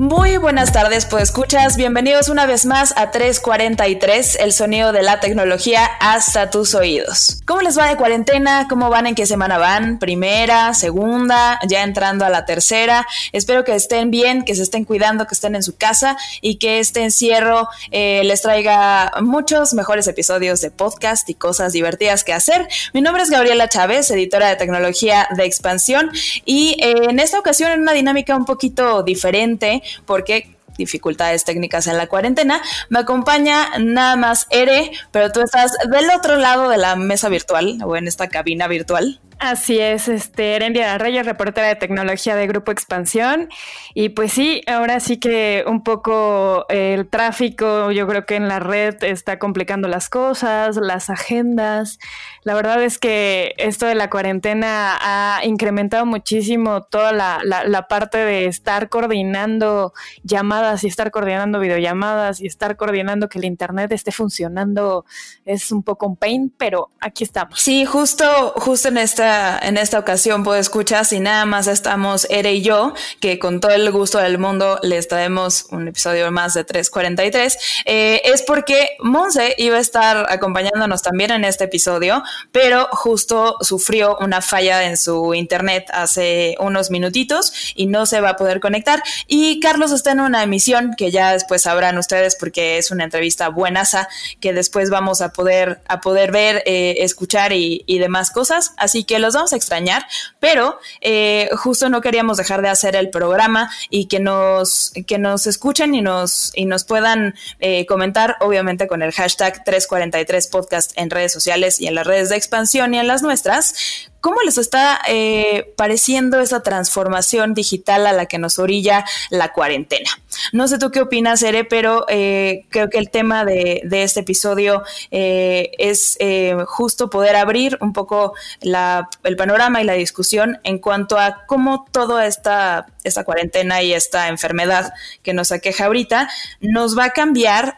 Muy buenas tardes, pues escuchas. Bienvenidos una vez más a 343, el sonido de la tecnología hasta tus oídos. ¿Cómo les va de cuarentena? ¿Cómo van? ¿En qué semana van? ¿Primera? ¿Segunda? ¿Ya entrando a la tercera? Espero que estén bien, que se estén cuidando, que estén en su casa y que este encierro eh, les traiga muchos mejores episodios de podcast y cosas divertidas que hacer. Mi nombre es Gabriela Chávez, editora de tecnología de expansión y eh, en esta ocasión en una dinámica un poquito diferente porque dificultades técnicas en la cuarentena. Me acompaña nada más Ere, pero tú estás del otro lado de la mesa virtual o en esta cabina virtual. Así es, este, Erendia Reyes, reportera de tecnología de Grupo Expansión. Y pues sí, ahora sí que un poco el tráfico, yo creo que en la red está complicando las cosas, las agendas. La verdad es que esto de la cuarentena ha incrementado muchísimo toda la, la parte de estar coordinando llamadas y estar coordinando videollamadas y estar coordinando que el Internet esté funcionando. Es un poco un pain, pero aquí estamos. Sí, justo, justo en esta en esta ocasión, pues escuchas, y nada más estamos Ere y yo, que con todo el gusto del mundo les traemos un episodio más de 343, eh, es porque Monse iba a estar acompañándonos también en este episodio, pero justo sufrió una falla en su internet hace unos minutitos y no se va a poder conectar. Y Carlos está en una emisión que ya después sabrán ustedes porque es una entrevista buenaza que después vamos a poder, a poder ver, eh, escuchar y, y demás cosas. Así que los vamos a extrañar, pero eh, justo no queríamos dejar de hacer el programa y que nos, que nos escuchen y nos, y nos puedan eh, comentar, obviamente con el hashtag 343 podcast en redes sociales y en las redes de expansión y en las nuestras, ¿Cómo les está eh, pareciendo esa transformación digital a la que nos orilla la cuarentena? No sé tú qué opinas, Ere, pero eh, creo que el tema de, este episodio eh, es justo poder abrir un poco el panorama y la discusión en cuanto a cómo toda esta, esta cuarentena y esta enfermedad que nos aqueja ahorita nos va a cambiar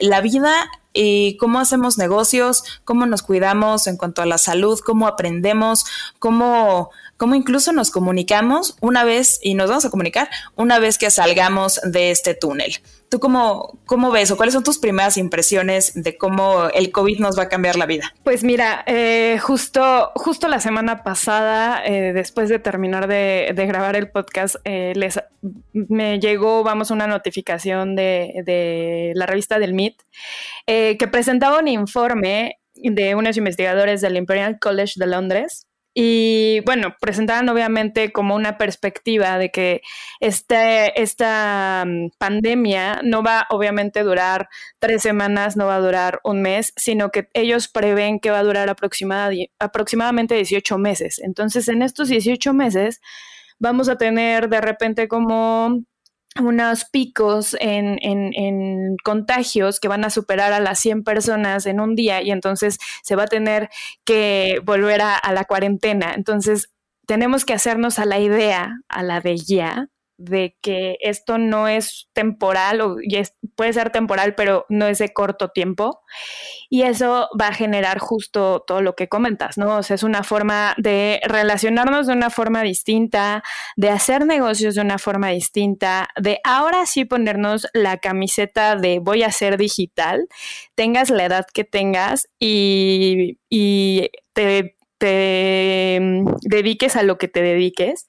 la vida y cómo hacemos negocios, cómo nos cuidamos en cuanto a la salud, cómo aprendemos, cómo, cómo incluso nos comunicamos una vez, y nos vamos a comunicar una vez que salgamos de este túnel. ¿Tú cómo, cómo ves o cuáles son tus primeras impresiones de cómo el COVID nos va a cambiar la vida? Pues mira, eh, justo, justo la semana pasada, eh, después de terminar de, grabar el podcast, eh, les, me llegó, vamos, una notificación de, de la revista del MIT que presentaba un informe de unos investigadores del Imperial College de Londres y bueno, presentaban obviamente como una perspectiva de que este, esta mm, pandemia no va obviamente a durar tres semanas, no va a durar un mes, sino que ellos prevén que va a durar aproximadamente 18 meses. Entonces, en estos 18 meses vamos a tener de repente como unos picos en, en, contagios que van a superar a las 100 personas en un día y entonces se va a tener que volver a, a la cuarentena. Entonces, tenemos que hacernos a la idea, a la de ya, de que esto no es temporal o puede ser temporal, pero no es de corto tiempo. Y eso va a generar justo todo lo que comentas, ¿no? O sea, es una forma de relacionarnos de una forma distinta, de hacer negocios de una forma distinta, de ahora sí ponernos la camiseta de voy a ser digital, tengas la edad que tengas y, y te, te mm, dediques a lo que te dediques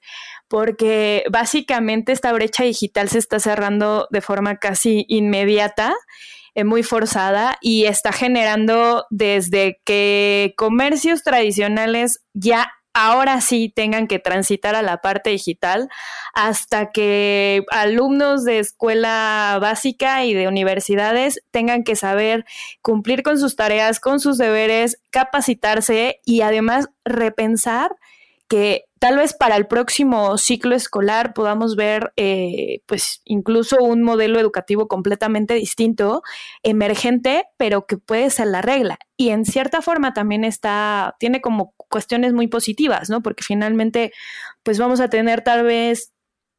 porque básicamente esta brecha digital se está cerrando de forma casi inmediata, eh, muy forzada, y está generando desde que comercios tradicionales ya ahora sí tengan que transitar a la parte digital hasta que alumnos de escuela básica y de universidades tengan que saber cumplir con sus tareas, con sus deberes, capacitarse y además repensar que tal vez para el próximo ciclo escolar podamos ver eh, pues incluso un modelo educativo completamente distinto, emergente, pero que puede ser la regla. Y en cierta forma también está, tiene como cuestiones muy positivas, ¿no? Porque finalmente pues vamos a tener tal vez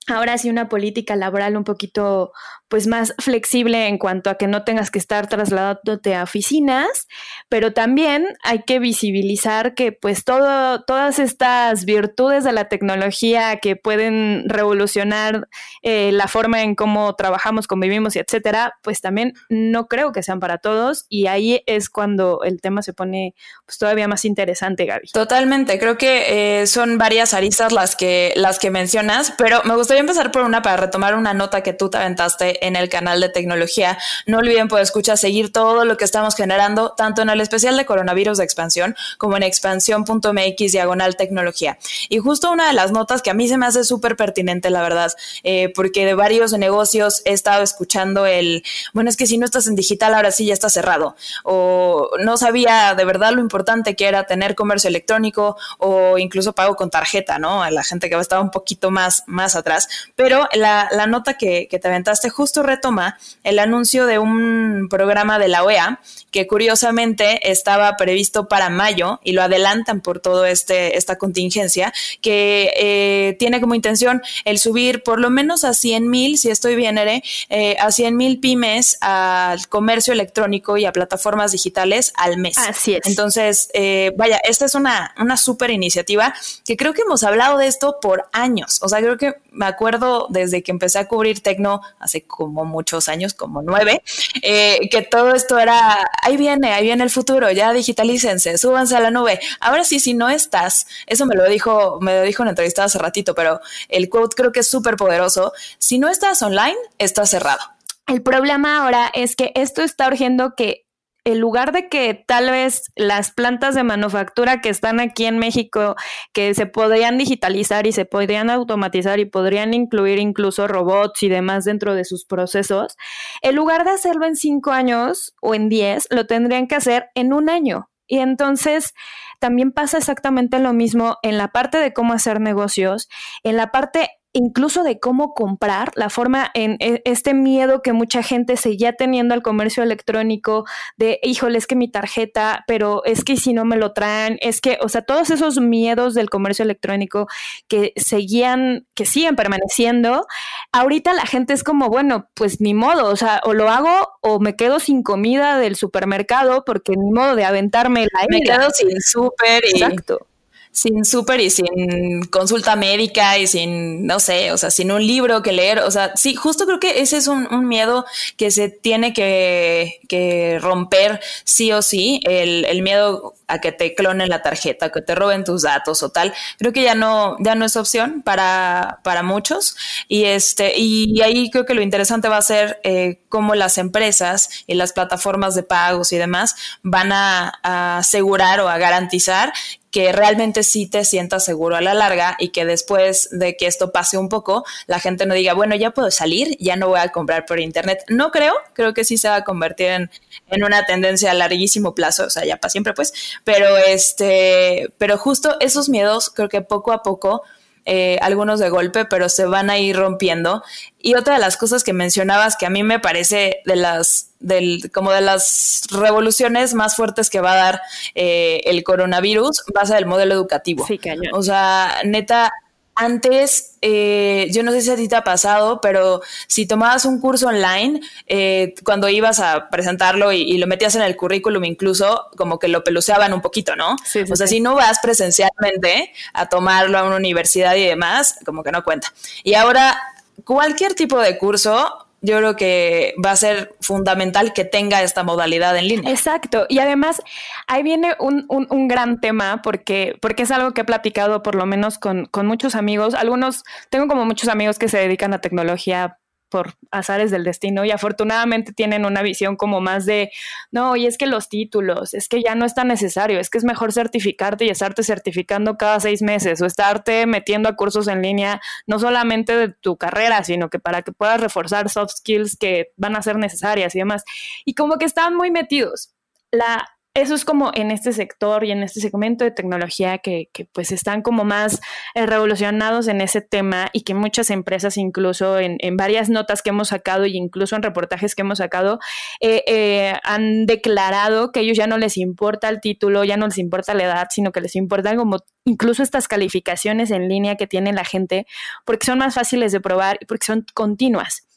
ahora sí una política laboral un poquito pues más flexible en cuanto a que no tengas que estar trasladándote a oficinas, pero también hay que visibilizar que pues todo, todas estas virtudes de la tecnología que pueden revolucionar eh, la forma en cómo trabajamos, convivimos y etcétera, pues también no creo que sean para todos y ahí es cuando el tema se pone pues todavía más interesante, Gaby. Totalmente, creo que eh, son varias aristas las que, las que mencionas, pero me gustaría empezar por una para retomar una nota que tú te aventaste en el canal de tecnología. No olviden, por escuchar, seguir todo lo que estamos generando, tanto en el especial de coronavirus de expansión como en expansión.mx diagonal tecnología. Y justo una de las notas que a mí se me hace súper pertinente, la verdad, eh, porque de varios negocios he estado escuchando el, bueno, es que si no estás en digital, ahora sí ya está cerrado. O no sabía de verdad lo importante que era tener comercio electrónico o incluso pago con tarjeta, ¿no? A la gente que va a estar un poquito más, más atrás. Pero la, la nota que, que, te aventaste justo retoma el anuncio de un programa de la OEA que curiosamente estaba previsto para mayo y lo adelantan por todo este esta contingencia que eh, tiene como intención el subir por lo menos a 100 mil, si estoy bien, Ere, eh, a 100 mil pymes al comercio electrónico y a plataformas digitales al mes. Así es. Entonces, eh, vaya, esta es una, una súper iniciativa que creo que hemos hablado de esto por años. O sea, creo que me acuerdo desde que empecé a cubrir tecno hace como muchos años, como nueve, eh, que todo esto era, ahí viene, ahí viene el futuro, ya digitalícense, súbanse a la nube. Ahora sí, si no estás, eso me lo dijo, me lo dijo en entrevista hace ratito, pero el quote creo que es súper poderoso. Si no estás online, estás cerrado. El problema ahora es que esto está urgiendo que en lugar de que tal vez las plantas de manufactura que están aquí en México, que se podrían digitalizar y se podrían automatizar y podrían incluir incluso robots y demás dentro de sus procesos, en lugar de hacerlo en cinco años o en diez, lo tendrían que hacer en un año. Y entonces también pasa exactamente lo mismo en la parte de cómo hacer negocios, en la parte incluso de cómo comprar, la forma en e, este miedo que mucha gente seguía teniendo al comercio electrónico de, híjole, es que mi tarjeta, pero es que si no me lo traen, es que, o sea, todos esos miedos del comercio electrónico que seguían, que siguen permaneciendo, ahorita la gente es como, bueno, pues ni modo, o sea, o lo hago o me quedo sin comida del supermercado porque ni modo de aventarme la Me quedo sin súper. Exacto sin súper y sin consulta médica y sin, no sé, o sea, sin un libro que leer. O sea, sí, justo creo que ese es un, miedo que se tiene que, que, romper sí o sí, el, el miedo a que te clonen la tarjeta, que te roben tus datos o tal. Creo que ya no, ya no es opción para, para muchos. Y este, y ahí creo que lo interesante va a ser eh, cómo las empresas y las plataformas de pagos y demás van a, a asegurar o a garantizar que realmente sí te sientas seguro a la larga y que después de que esto pase un poco, la gente no diga, bueno, ya puedo salir, ya no voy a comprar por internet. No creo, creo que sí se va a convertir en, en una tendencia a larguísimo plazo, o sea, ya para siempre pues, pero este, pero justo esos miedos creo que poco a poco, eh, algunos de golpe, pero se van a ir rompiendo. Y otra de las cosas que mencionabas que a mí me parece de las, del, como de las revoluciones más fuertes que va a dar eh, el coronavirus, va a ser el modelo educativo. Sí, cañón. O sea, neta, antes, eh, yo no sé si a ti te ha pasado, pero si tomabas un curso online, eh, cuando ibas a presentarlo y, lo metías en el currículum, incluso como que lo peluceaban un poquito, ¿no? o sea, si no vas presencialmente a tomarlo a una universidad y demás, como que no cuenta. Y ahora, cualquier tipo de curso, yo creo que va a ser fundamental que tenga esta modalidad en línea. Exacto. Y además, ahí viene un, un, gran tema porque, porque es algo que he platicado por lo menos con, con muchos amigos. Algunos, tengo como muchos amigos que se dedican a tecnología por azares del destino y afortunadamente tienen una visión como más de, no, y es que los títulos, es que ya no es tan necesario, es que es mejor certificarte y estarte certificando cada seis meses o estarte metiendo a cursos en línea, no solamente de tu carrera, sino que para que puedas reforzar soft skills que van a ser necesarias y demás. Y como que están muy metidos. La, eso es como en este sector y en este segmento de tecnología que, pues están como más eh, revolucionados en ese tema y que muchas empresas incluso en, varias notas que hemos sacado y incluso en reportajes que hemos sacado eh, eh, han declarado que ellos ya no les importa el título, ya no les importa la edad, sino que les importan como incluso estas calificaciones en línea que tiene la gente porque son más fáciles de probar y porque son continuas.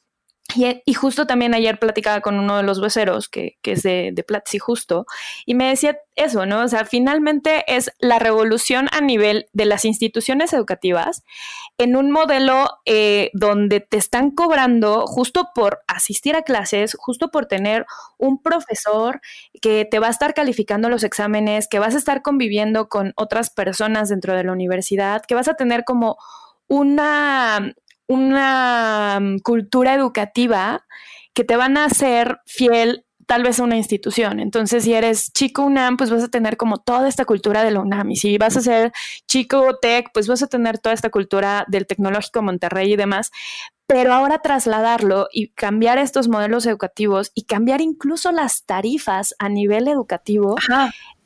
Y, justo también ayer platicaba con uno de los voceros, que, es de, de Platzi justo, y me decía eso, ¿no? O sea, finalmente es la revolución a nivel de las instituciones educativas en un modelo eh, donde te están cobrando justo por asistir a clases, justo por tener un profesor que te va a estar calificando los exámenes, que vas a estar conviviendo con otras personas dentro de la universidad, que vas a tener como una una mm, cultura educativa que te van a hacer fiel tal vez a una institución. Entonces, si eres chico UNAM, pues vas a tener como toda esta cultura de la UNAM. Y si vas a ser chico TEC, pues vas a tener toda esta cultura del tecnológico Monterrey y demás. Pero ahora trasladarlo y cambiar estos modelos educativos y cambiar incluso las tarifas a nivel educativo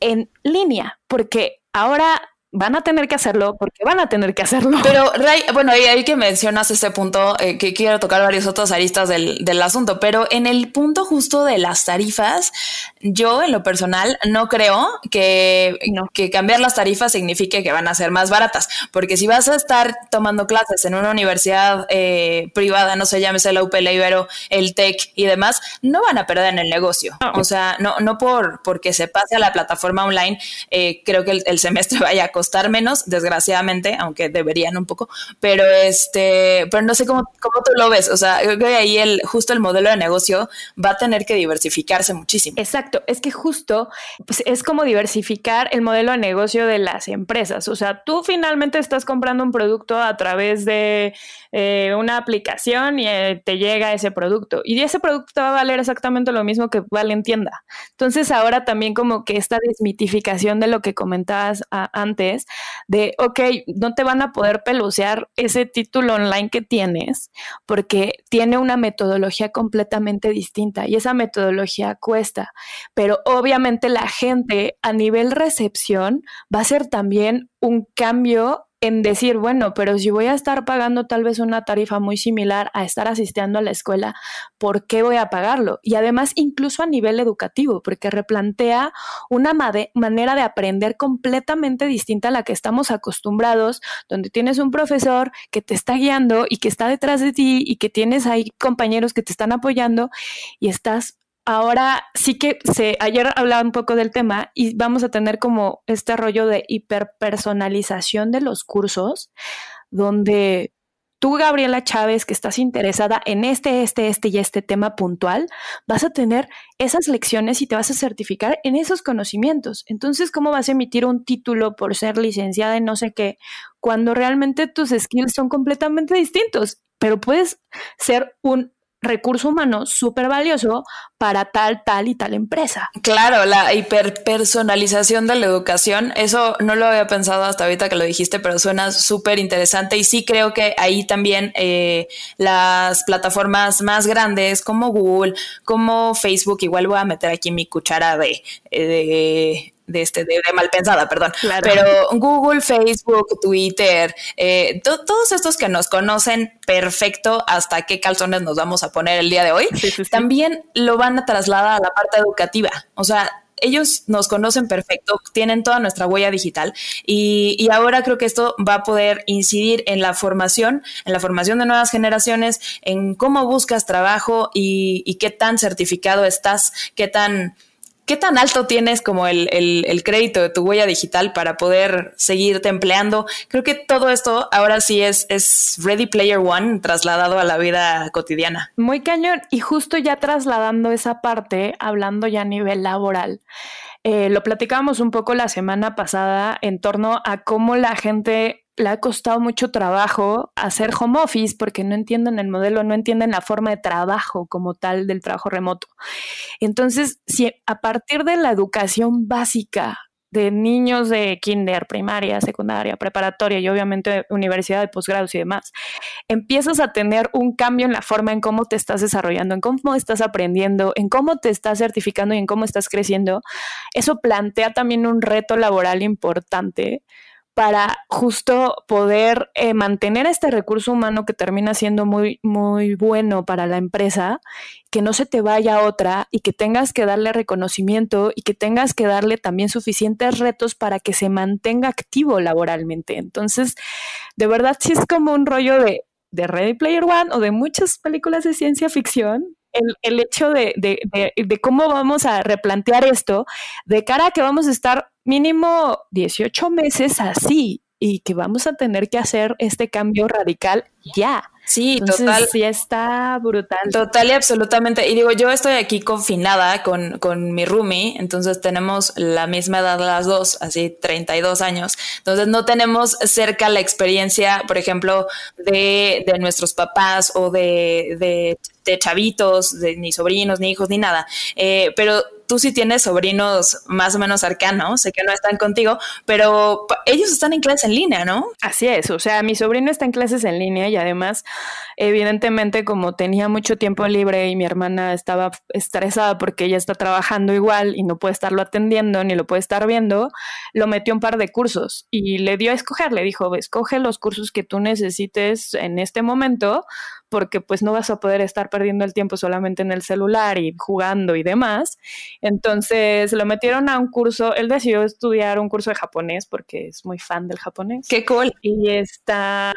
en línea, porque ahora van a tener que hacerlo porque van a tener que hacerlo. Pero, Ray, bueno, ahí, que mencionas este punto, eh, que quiero tocar varios otros aristas del, del, asunto, pero en el punto justo de las tarifas, yo en lo personal no creo que, que cambiar las tarifas signifique que van a ser más baratas, porque si vas a estar tomando clases en una universidad eh, privada, no sé, llámese la UPL Ibero, el TEC y demás, no van a perder en el negocio. O sea, no, no por porque se pase a la plataforma online, eh, creo que el, el semestre vaya a costar menos, desgraciadamente, aunque deberían un poco, pero este, pero no sé cómo, cómo tú lo ves. O sea, creo que ahí el, justo el modelo de negocio va a tener que diversificarse muchísimo. Exacto, es que justo pues, es como diversificar el modelo de negocio de las empresas. O sea, tú finalmente estás comprando un producto a través de eh, una aplicación y eh, te llega ese producto. Y ese producto va a valer exactamente lo mismo que vale en tienda. Entonces ahora también como que esta desmitificación de lo que comentabas antes, de, ok, no te van a poder pelucear ese título online que tienes porque tiene una metodología completamente distinta y esa metodología cuesta. Pero obviamente la gente a nivel recepción va a ser también un cambio en decir, bueno, pero si voy a estar pagando tal vez una tarifa muy similar a estar asistiendo a la escuela, ¿por qué voy a pagarlo? Y además incluso a nivel educativo, porque replantea una manera de aprender completamente distinta a la que estamos acostumbrados, donde tienes un profesor que te está guiando y que está detrás de ti y que tienes ahí compañeros que te están apoyando y estás ahora sí que ayer hablaba un poco del tema y vamos a tener como este rollo de hiperpersonalización de los cursos, donde tú, Gabriela Chávez, que estás interesada en este, este, este y este tema puntual, vas a tener esas lecciones y te vas a certificar en esos conocimientos. Entonces, ¿cómo vas a emitir un título por ser licenciada en no sé qué, cuando realmente tus skills son completamente distintos? Pero puedes ser un recurso humano súper valioso para tal, tal y tal empresa. Claro, la hiperpersonalización de la educación, eso no lo había pensado hasta ahorita que lo dijiste, pero suena súper interesante y sí creo que ahí también eh, las plataformas más grandes como Google, como Facebook, igual voy a meter aquí mi cuchara de, de de este de, mal pensada, perdón. Pero Google, Facebook, Twitter, eh, todos estos que nos conocen perfecto hasta qué calzones nos vamos a poner el día de hoy, también lo van a trasladar a la parte educativa. O sea, ellos nos conocen perfecto, tienen toda nuestra huella digital y, ahora creo que esto va a poder incidir en la formación, en la formación de nuevas generaciones, en cómo buscas trabajo y, y qué tan certificado estás, qué tan ¿Qué tan alto tienes como el, crédito de tu huella digital para poder seguirte empleando? Creo que todo esto ahora sí es, es Ready Player One trasladado a la vida cotidiana. Muy cañón. Y justo ya trasladando esa parte, hablando ya a nivel laboral, eh, lo platicábamos un poco la semana pasada en torno a cómo la gente le ha costado mucho trabajo hacer home office porque no entienden el modelo, no entienden la forma de trabajo como tal del trabajo remoto. Entonces, si a partir de la educación básica de niños de kinder, primaria, secundaria, preparatoria y obviamente universidad de posgrados y demás, empiezas a tener un cambio en la forma en cómo te estás desarrollando, en cómo estás aprendiendo, en cómo te estás certificando y en cómo estás creciendo, eso plantea también un reto laboral importante para justo poder eh, mantener este recurso humano que termina siendo muy, muy bueno para la empresa, que no se te vaya otra y que tengas que darle reconocimiento y que tengas que darle también suficientes retos para que se mantenga activo laboralmente. Entonces, de verdad, sí es como un rollo de, de Ready Player One o de muchas películas de ciencia ficción, el, hecho de, de, cómo vamos a replantear esto de cara a que vamos a estar mínimo 18 meses así y que vamos a tener que hacer este cambio radical ya. Sí, total. Sí, está brutal. Total y absolutamente. Y digo, yo estoy aquí confinada con, con mi roomie, entonces tenemos la misma edad las dos, así 32 años. Entonces no tenemos cerca la experiencia, por ejemplo, de, de nuestros papás o de, de, de chavitos, de ni sobrinos, ni hijos, ni nada. Eh, pero tú sí tienes sobrinos más o menos cercanos, sé que no están contigo, pero ellos están en clases en línea, ¿no? Así es, o sea, mi sobrino está en clases en línea y además, evidentemente, como tenía mucho tiempo libre y mi hermana estaba estresada porque ella está trabajando igual y no puede estarlo atendiendo ni lo puede estar viendo, lo metió un par de cursos y le dio a escoger, le dijo, escoge los cursos que tú necesites en este momento porque pues no vas a poder estar perdiendo el tiempo solamente en el celular y jugando y demás. Entonces lo metieron a un curso, él decidió estudiar un curso de japonés porque es muy fan del japonés. Qué cool. Y está,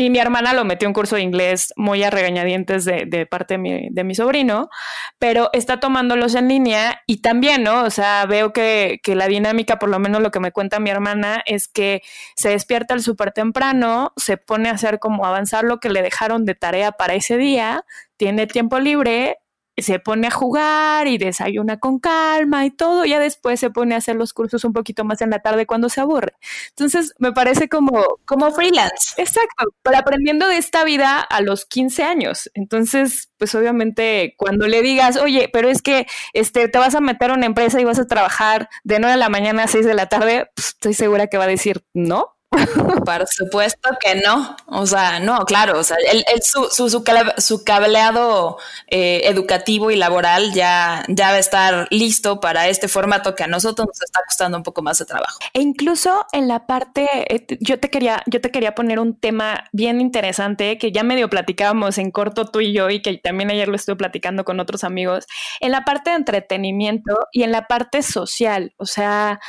y mi hermana lo metió en un curso de inglés muy a regañadientes de, parte de mi, de mi, sobrino, pero está tomándolos en línea y también, ¿no? O sea, veo que, que la dinámica, por lo menos lo que me cuenta mi hermana, es que se despierta el súper temprano, se pone a hacer como avanzar lo que le dejaron de tarea para ese día, tiene tiempo libre, se pone a jugar y desayuna con calma y todo, ya después se pone a hacer los cursos un poquito más en la tarde cuando se aburre. Entonces, me parece como... Como freelance. Exacto, pero aprendiendo de esta vida a los 15 años. Entonces, pues obviamente cuando le digas, oye, pero es que este, te vas a meter a una empresa y vas a trabajar de 9 de la mañana a 6 de la tarde, pues, estoy segura que va a decir, no, por supuesto que no. O sea, no, claro. O sea, el, su, su, su, cableado eh, educativo y laboral ya, ya va a estar listo para este formato que a nosotros nos está costando un poco más de trabajo. E incluso en la parte, eh, yo te quería, yo te quería poner un tema bien interesante que ya medio platicábamos en corto tú y yo y que también ayer lo estuve platicando con otros amigos, en la parte de entretenimiento y en la parte social. O sea,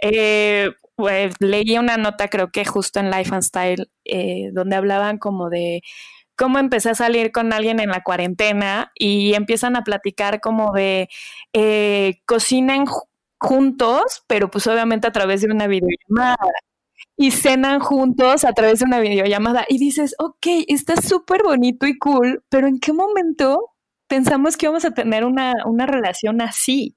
eh, pues, leí una nota, creo que justo en Life and Style, eh, donde hablaban como de cómo empecé a salir con alguien en la cuarentena y empiezan a platicar como de eh, cocinan juntos, pero pues obviamente a través de una videollamada. Y cenan juntos a través de una videollamada. Y dices, ok, está súper bonito y cool, pero ¿en qué momento pensamos que íbamos a tener una, una relación así?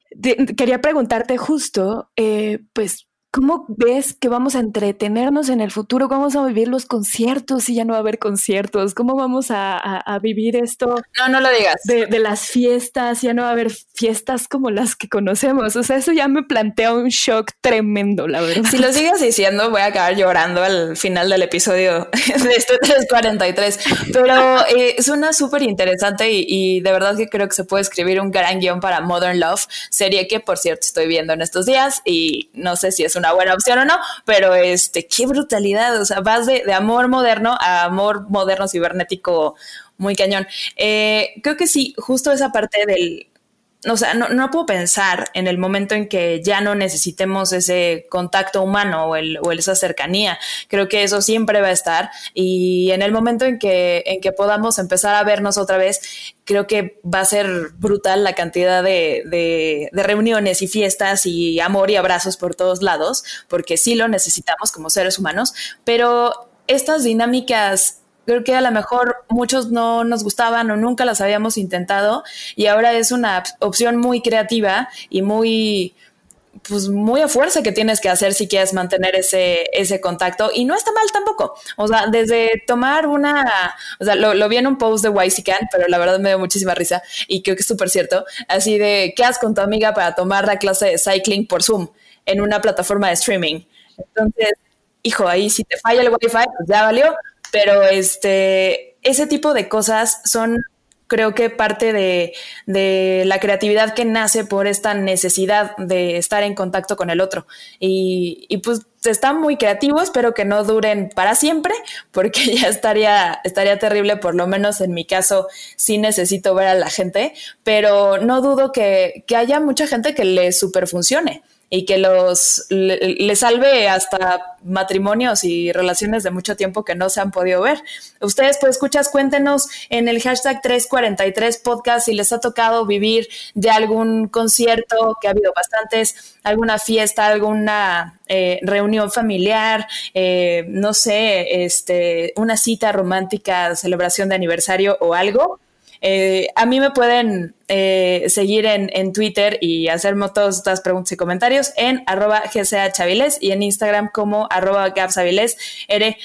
quería preguntarte justo, eh, pues, ¿Cómo ves que vamos a entretenernos en el futuro? ¿Cómo vamos a vivir los conciertos si ya no va a haber conciertos? ¿Cómo vamos a, vivir esto? No, no lo digas. De, las fiestas, ya no va a haber fiestas como las que conocemos. O sea, eso ya me plantea un shock tremendo, la verdad. Si lo sigues diciendo, voy a acabar llorando al final del episodio de este 343. Pero eh, suena súper interesante y, y de verdad que creo que se puede escribir un gran guion para Modern Love, serie que, por cierto, estoy viendo en estos días y no sé si es una buena opción o no, pero este, qué brutalidad, o sea, vas de, amor moderno a amor moderno cibernético muy cañón. Eh, creo que sí, justo esa parte del, o sea, no, no, puedo pensar en el momento en que ya no necesitemos ese contacto humano o, el, o, esa cercanía. Creo que eso siempre va a estar y en el momento en que, en que podamos empezar a vernos otra vez, creo que va a ser brutal la cantidad de, de, de reuniones y fiestas y amor y abrazos por todos lados, porque sí lo necesitamos como seres humanos, pero estas dinámicas creo que a lo mejor muchos no nos gustaban o nunca las habíamos intentado y ahora es una opción muy creativa y muy pues muy a fuerza que tienes que hacer si quieres mantener ese, ese contacto y no está mal tampoco. O sea, desde tomar una, o sea, lo, vi en un post de YCCAN, pero la verdad me dio muchísima risa y creo que es súper cierto, así de, ¿qué haces con tu amiga para tomar la clase de cycling por Zoom? en una plataforma de streaming. Entonces, hijo, ahí si te falla el wifi, pues ya valió, pero este, ese tipo de cosas son creo que parte de, de, la creatividad que nace por esta necesidad de estar en contacto con el otro. Y, y, pues están muy creativos, espero que no duren para siempre, porque ya estaría, estaría terrible, por lo menos en mi caso, sí necesito ver a la gente, pero no dudo que, que haya mucha gente que le super funcione y que los le, salve hasta matrimonios y relaciones de mucho tiempo que no se han podido ver. Ustedes, pues escuchas, cuéntenos en el hashtag 343 podcast si les ha tocado vivir de algún concierto, que ha habido bastantes, alguna fiesta, alguna eh, reunión familiar, eh, no sé, este, una cita romántica, celebración de aniversario o algo eh, a mí me pueden eh, seguir en, en, Twitter y hacerme todas estas preguntas y comentarios en arroba gcachaviles y en Instagram como arroba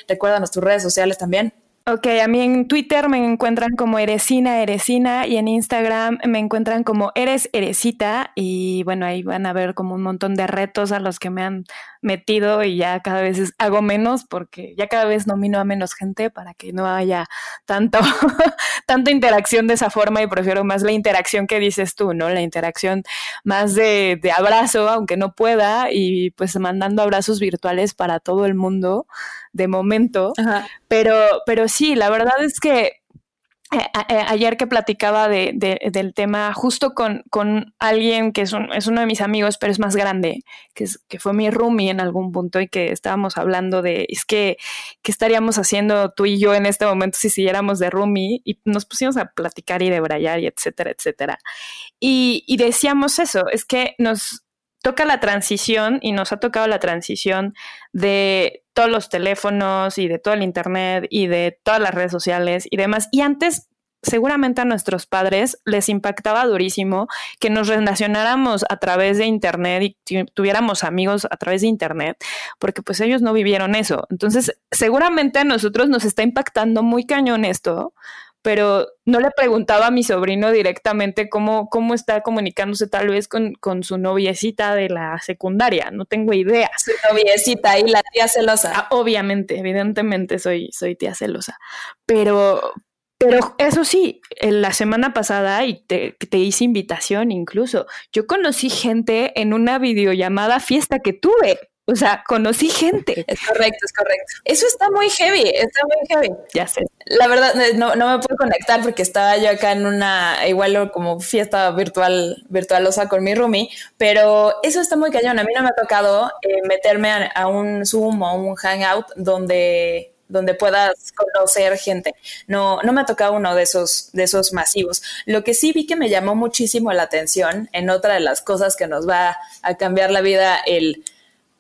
recuérdanos tus redes sociales también. Ok, a mí en Twitter me encuentran como Eresina Eresina y en Instagram me encuentran como Eres Eresita y bueno, ahí van a ver como un montón de retos a los que me han metido y ya cada vez hago menos porque ya cada vez nomino a menos gente para que no haya tanto, tanta interacción de esa forma y prefiero más la interacción que dices tú, ¿no? La interacción más de, de abrazo, aunque no pueda, y pues mandando abrazos virtuales para todo el mundo de momento. Pero, pero sí, la verdad es que ayer que platicaba de, del tema justo con, con alguien que es, es, uno de mis amigos, pero es más grande, que, que fue mi roomie en algún punto y que estábamos hablando de, es que, ¿qué estaríamos haciendo tú y yo en este momento si siguiéramos de roomie? Y nos pusimos a platicar y de brayar y etcétera, etcétera. Y, y decíamos eso, es que nos, toca la transición y nos ha tocado la transición de todos los teléfonos y de todo el Internet y de todas las redes sociales y demás. Y antes seguramente a nuestros padres les impactaba durísimo que nos relacionáramos a través de Internet y tuviéramos amigos a través de Internet, porque pues ellos no vivieron eso. Entonces, seguramente a nosotros nos está impactando muy cañón esto, pero no le preguntaba a mi sobrino directamente cómo, cómo está comunicándose tal vez con, con, su noviecita de la secundaria, no tengo idea. Su noviecita y la tía celosa. Ah, obviamente, evidentemente soy, soy tía celosa, pero, pero eso sí, la semana pasada, y te, te, hice invitación incluso, yo conocí gente en una videollamada fiesta que tuve. O sea, conocí gente. Es correcto, es correcto. Eso está muy heavy, está muy heavy. Ya sé. La verdad, no, no me puedo conectar porque estaba yo acá en una, igual como fiesta virtual, virtualosa con mi roomie, pero eso está muy cañón. A mí no me ha tocado eh, meterme a, un Zoom o un Hangout donde donde puedas conocer gente. No, no me ha tocado uno de esos, de esos masivos. Lo que sí vi que me llamó muchísimo la atención en otra de las cosas que nos va a cambiar la vida el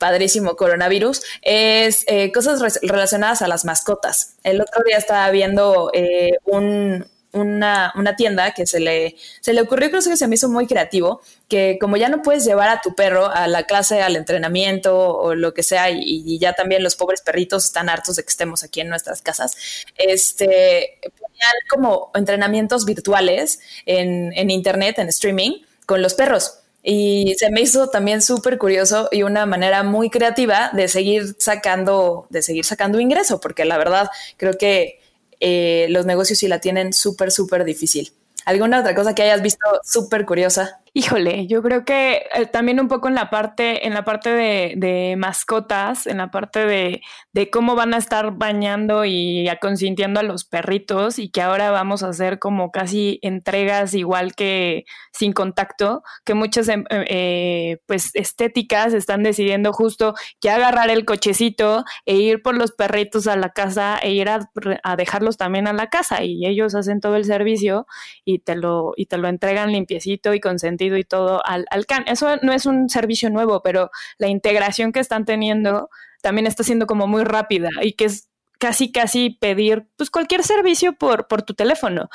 padrísimo coronavirus, es eh, cosas relacionadas a las mascotas. El otro día estaba viendo eh, una, tienda que se le, se le ocurrió, creo que se me hizo muy creativo, que como ya no puedes llevar a tu perro a la clase, al entrenamiento o lo que sea, y, ya también los pobres perritos están hartos de que estemos aquí en nuestras casas, este, ponían como entrenamientos virtuales en, en internet, en streaming, con los perros. Y se me hizo también súper curioso y una manera muy creativa de seguir sacando, de seguir sacando ingreso, porque la verdad creo que eh, los negocios sí la tienen súper, súper difícil. ¿Alguna otra cosa que hayas visto súper curiosa? Híjole, yo creo que eh, también un poco en la parte, en la parte de, mascotas, en la parte de, cómo van a estar bañando y consintiendo a los perritos y que ahora vamos a hacer como casi entregas igual que sin contacto, que muchas em, eh, eh, pues estéticas están decidiendo justo que agarrar el cochecito e ir por los perritos a la casa e ir a, a dejarlos también a la casa y ellos hacen todo el servicio y te lo, y te lo entregan limpiecito y consentido y todo al, al CAN. Eso no es un servicio nuevo, pero la integración que están teniendo también está siendo como muy rápida y que es casi casi pedir pues cualquier servicio por, por tu teléfono,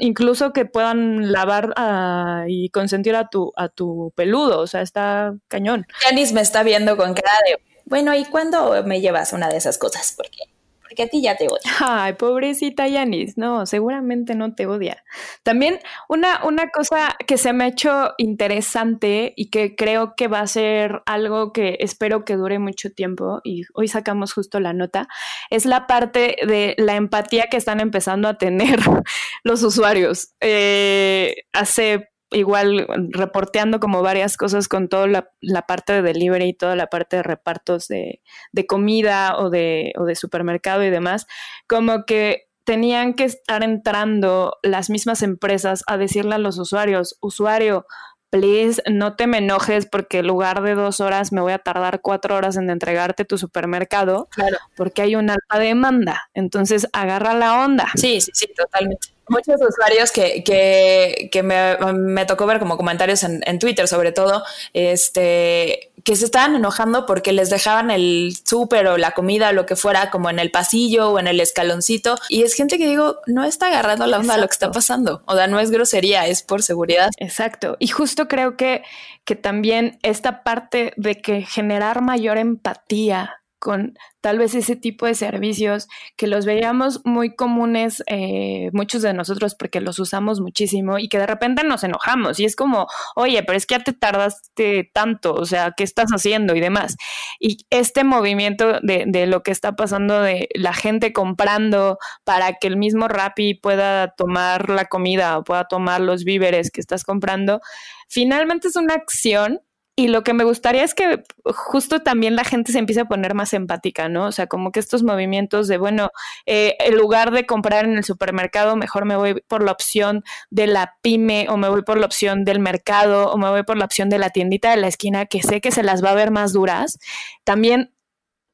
incluso que puedan lavar ah, y consentir a tu a tu peludo, o sea, está cañón. Janice me está viendo con cara de, bueno, ¿y cuándo me llevas una de esas cosas? Porque porque a ti ya te odia. Ay, pobrecita Yanis, no, seguramente no te odia. También una, una cosa que se me ha hecho interesante y que creo que va a ser algo que espero que dure mucho tiempo, y hoy sacamos justo la nota, es la parte de la empatía que están empezando a tener los usuarios. Eh, hace igual reporteando como varias cosas con toda la, parte de delivery y toda la parte de repartos de, comida o de, o de supermercado y demás, como que tenían que estar entrando las mismas empresas a decirle a los usuarios, usuario, please, no te me enojes porque en lugar de dos horas me voy a tardar cuatro horas en entregarte tu supermercado, claro. porque hay una alta demanda. Entonces, agarra la onda. Sí, sí, sí, totalmente muchos usuarios que, que, que me, me, tocó ver como comentarios en, en, Twitter, sobre todo, este, que se estaban enojando porque les dejaban el súper o la comida o lo que fuera como en el pasillo o en el escaloncito. Y es gente que digo, no está agarrando la onda a lo que está pasando. O sea, no es grosería, es por seguridad. Exacto. Y justo creo que, que también esta parte de que generar mayor empatía con tal vez ese tipo de servicios que los veíamos muy comunes eh, muchos de nosotros porque los usamos muchísimo y que de repente nos enojamos y es como, oye, pero es que ya te tardaste tanto, o sea, ¿qué estás haciendo y demás? Y este movimiento de, de lo que está pasando de la gente comprando para que el mismo Rappi pueda tomar la comida o pueda tomar los víveres que estás comprando, finalmente es una acción y lo que me gustaría es que justo también la gente se empiece a poner más empática, ¿no? O sea, como que estos movimientos de, bueno, eh, en lugar de comprar en el supermercado, mejor me voy por la opción de la pyme o me voy por la opción del mercado o me voy por la opción de la tiendita de la esquina que sé que se las va a ver más duras. También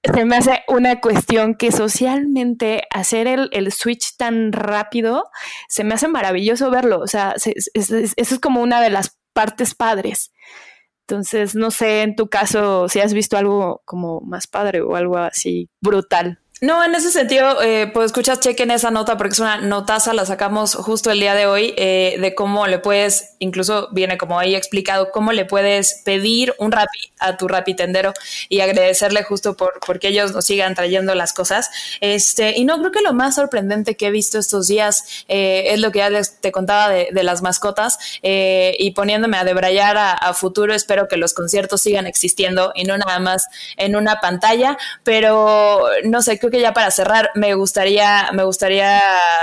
se me hace una cuestión que socialmente hacer el, el switch tan rápido, se me hace maravilloso verlo. O sea, eso es como una de las partes padres. Entonces, no sé en tu caso si has visto algo como más padre o algo así brutal. No, en ese sentido, eh, pues escuchas, chequen esa nota porque es una notaza, la sacamos justo el día de hoy, eh, de cómo le puedes, incluso viene como ahí explicado, cómo le puedes pedir un rapi a tu rapi tendero y agradecerle justo por porque ellos nos sigan trayendo las cosas. Este, y no creo que lo más sorprendente que he visto estos días eh, es lo que ya les, te contaba de, de las mascotas eh, y poniéndome a debrayar a, a futuro, espero que los conciertos sigan existiendo y no nada más en una pantalla, pero no sé, que ya para cerrar me gustaría, me gustaría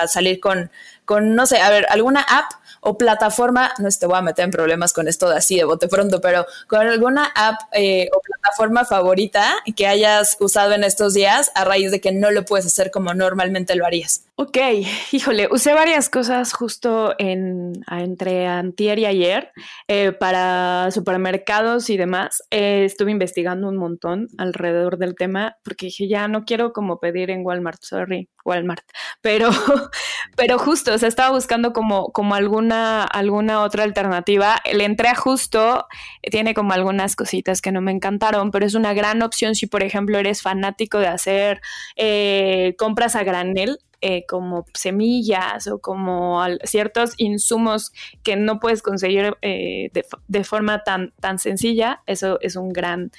salir con, con, no sé, a ver, alguna app o plataforma, no te voy a meter en problemas con esto de así de bote pronto, pero con alguna app eh, o plataforma favorita que hayas usado en estos días a raíz de que no lo puedes hacer como normalmente lo harías. Ok, híjole, usé varias cosas justo en entre antier y ayer eh, para supermercados y demás. Eh, estuve investigando un montón alrededor del tema porque dije ya no quiero como pedir en Walmart, sorry, Walmart, pero, pero justo, o sea, estaba buscando como, como alguna, alguna otra alternativa. Le entré a justo, tiene como algunas cositas que no me encantaron, pero es una gran opción si, por ejemplo, eres fanático de hacer eh, compras a granel. Eh, como semillas o como ciertos insumos que no puedes conseguir eh, de, forma tan, tan sencilla, eso es un gran,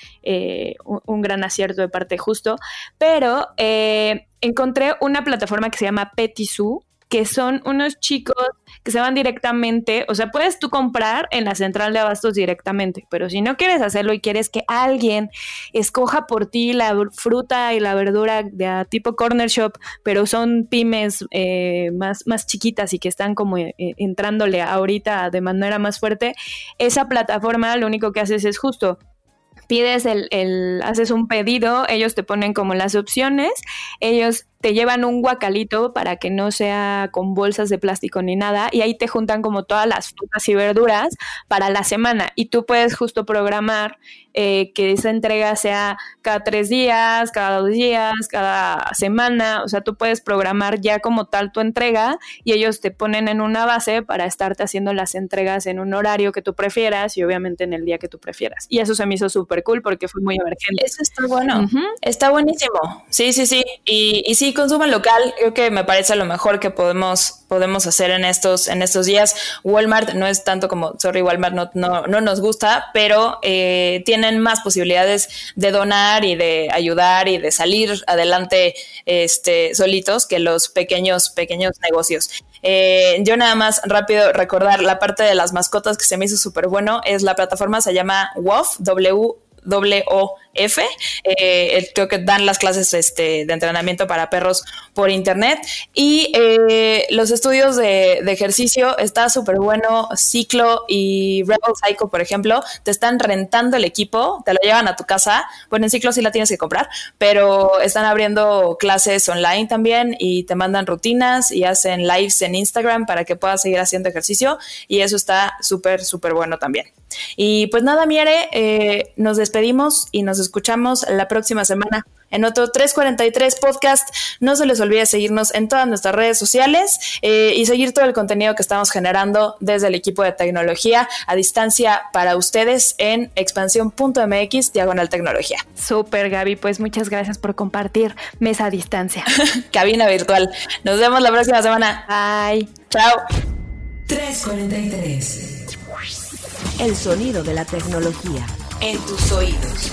un, un, gran acierto de parte justo. Pero encontré una plataforma que se llama Petisu, que son unos chicos que se van directamente, o sea, puedes tú comprar en la central de abastos directamente, pero si no quieres hacerlo y quieres que alguien escoja por ti la fruta y la verdura de tipo corner shop, pero son pymes eh, más, más chiquitas y que están como eh, entrándole ahorita de manera más fuerte, esa plataforma lo único que haces es justo pides el, el, haces un pedido, ellos te ponen como las opciones, ellos te llevan un guacalito para que no sea con bolsas de plástico ni nada y ahí te juntan como todas las frutas y verduras para la semana y tú puedes justo programar eh, que esa entrega sea cada tres días, cada dos días, cada semana, o sea, tú puedes programar ya como tal tu entrega y ellos te ponen en una base para estarte haciendo las entregas en un horario que tú prefieras y obviamente en el día que tú prefieras. Y eso se me hizo súper cool porque fue muy emergente. Eso está bueno, está buenísimo. Sí, sí, sí. Y, y sí, consuman local, creo que me parece lo mejor que podemos, podemos hacer en estos, en estos días. Walmart no es tanto como, sorry, Walmart no, no, no nos gusta, pero eh, tienen más posibilidades de donar y de ayudar y de salir adelante este, solitos que los pequeños, pequeños negocios. Eh, yo nada más rápido recordar la parte de las mascotas que se me hizo súper bueno es la plataforma se llama WOF, W WOF. Eh, creo que dan las clases este, de entrenamiento para perros por internet. Y eh, los estudios de, ejercicio está súper bueno. Ciclo y Rebel Psycho, por ejemplo, te están rentando el equipo, te lo llevan a tu casa. Bueno, en Ciclo sí la tienes que comprar, pero están abriendo clases online también y te mandan rutinas y hacen lives en Instagram para que puedas seguir haciendo ejercicio. Y eso está súper, súper bueno también. Y pues nada, Miere, eh, nos despedimos y nos escuchamos la próxima semana en otro 343 podcast. No se les olvide seguirnos en todas nuestras redes sociales eh, y seguir todo el contenido que estamos generando desde el equipo de tecnología a distancia para ustedes en expansión.mx diagonal tecnología. Súper, Gaby. Pues muchas gracias por compartir mesa a distancia. Cabina virtual. Nos vemos la próxima semana. Bye. Chao. 343. El sonido de la tecnología. En tus oídos.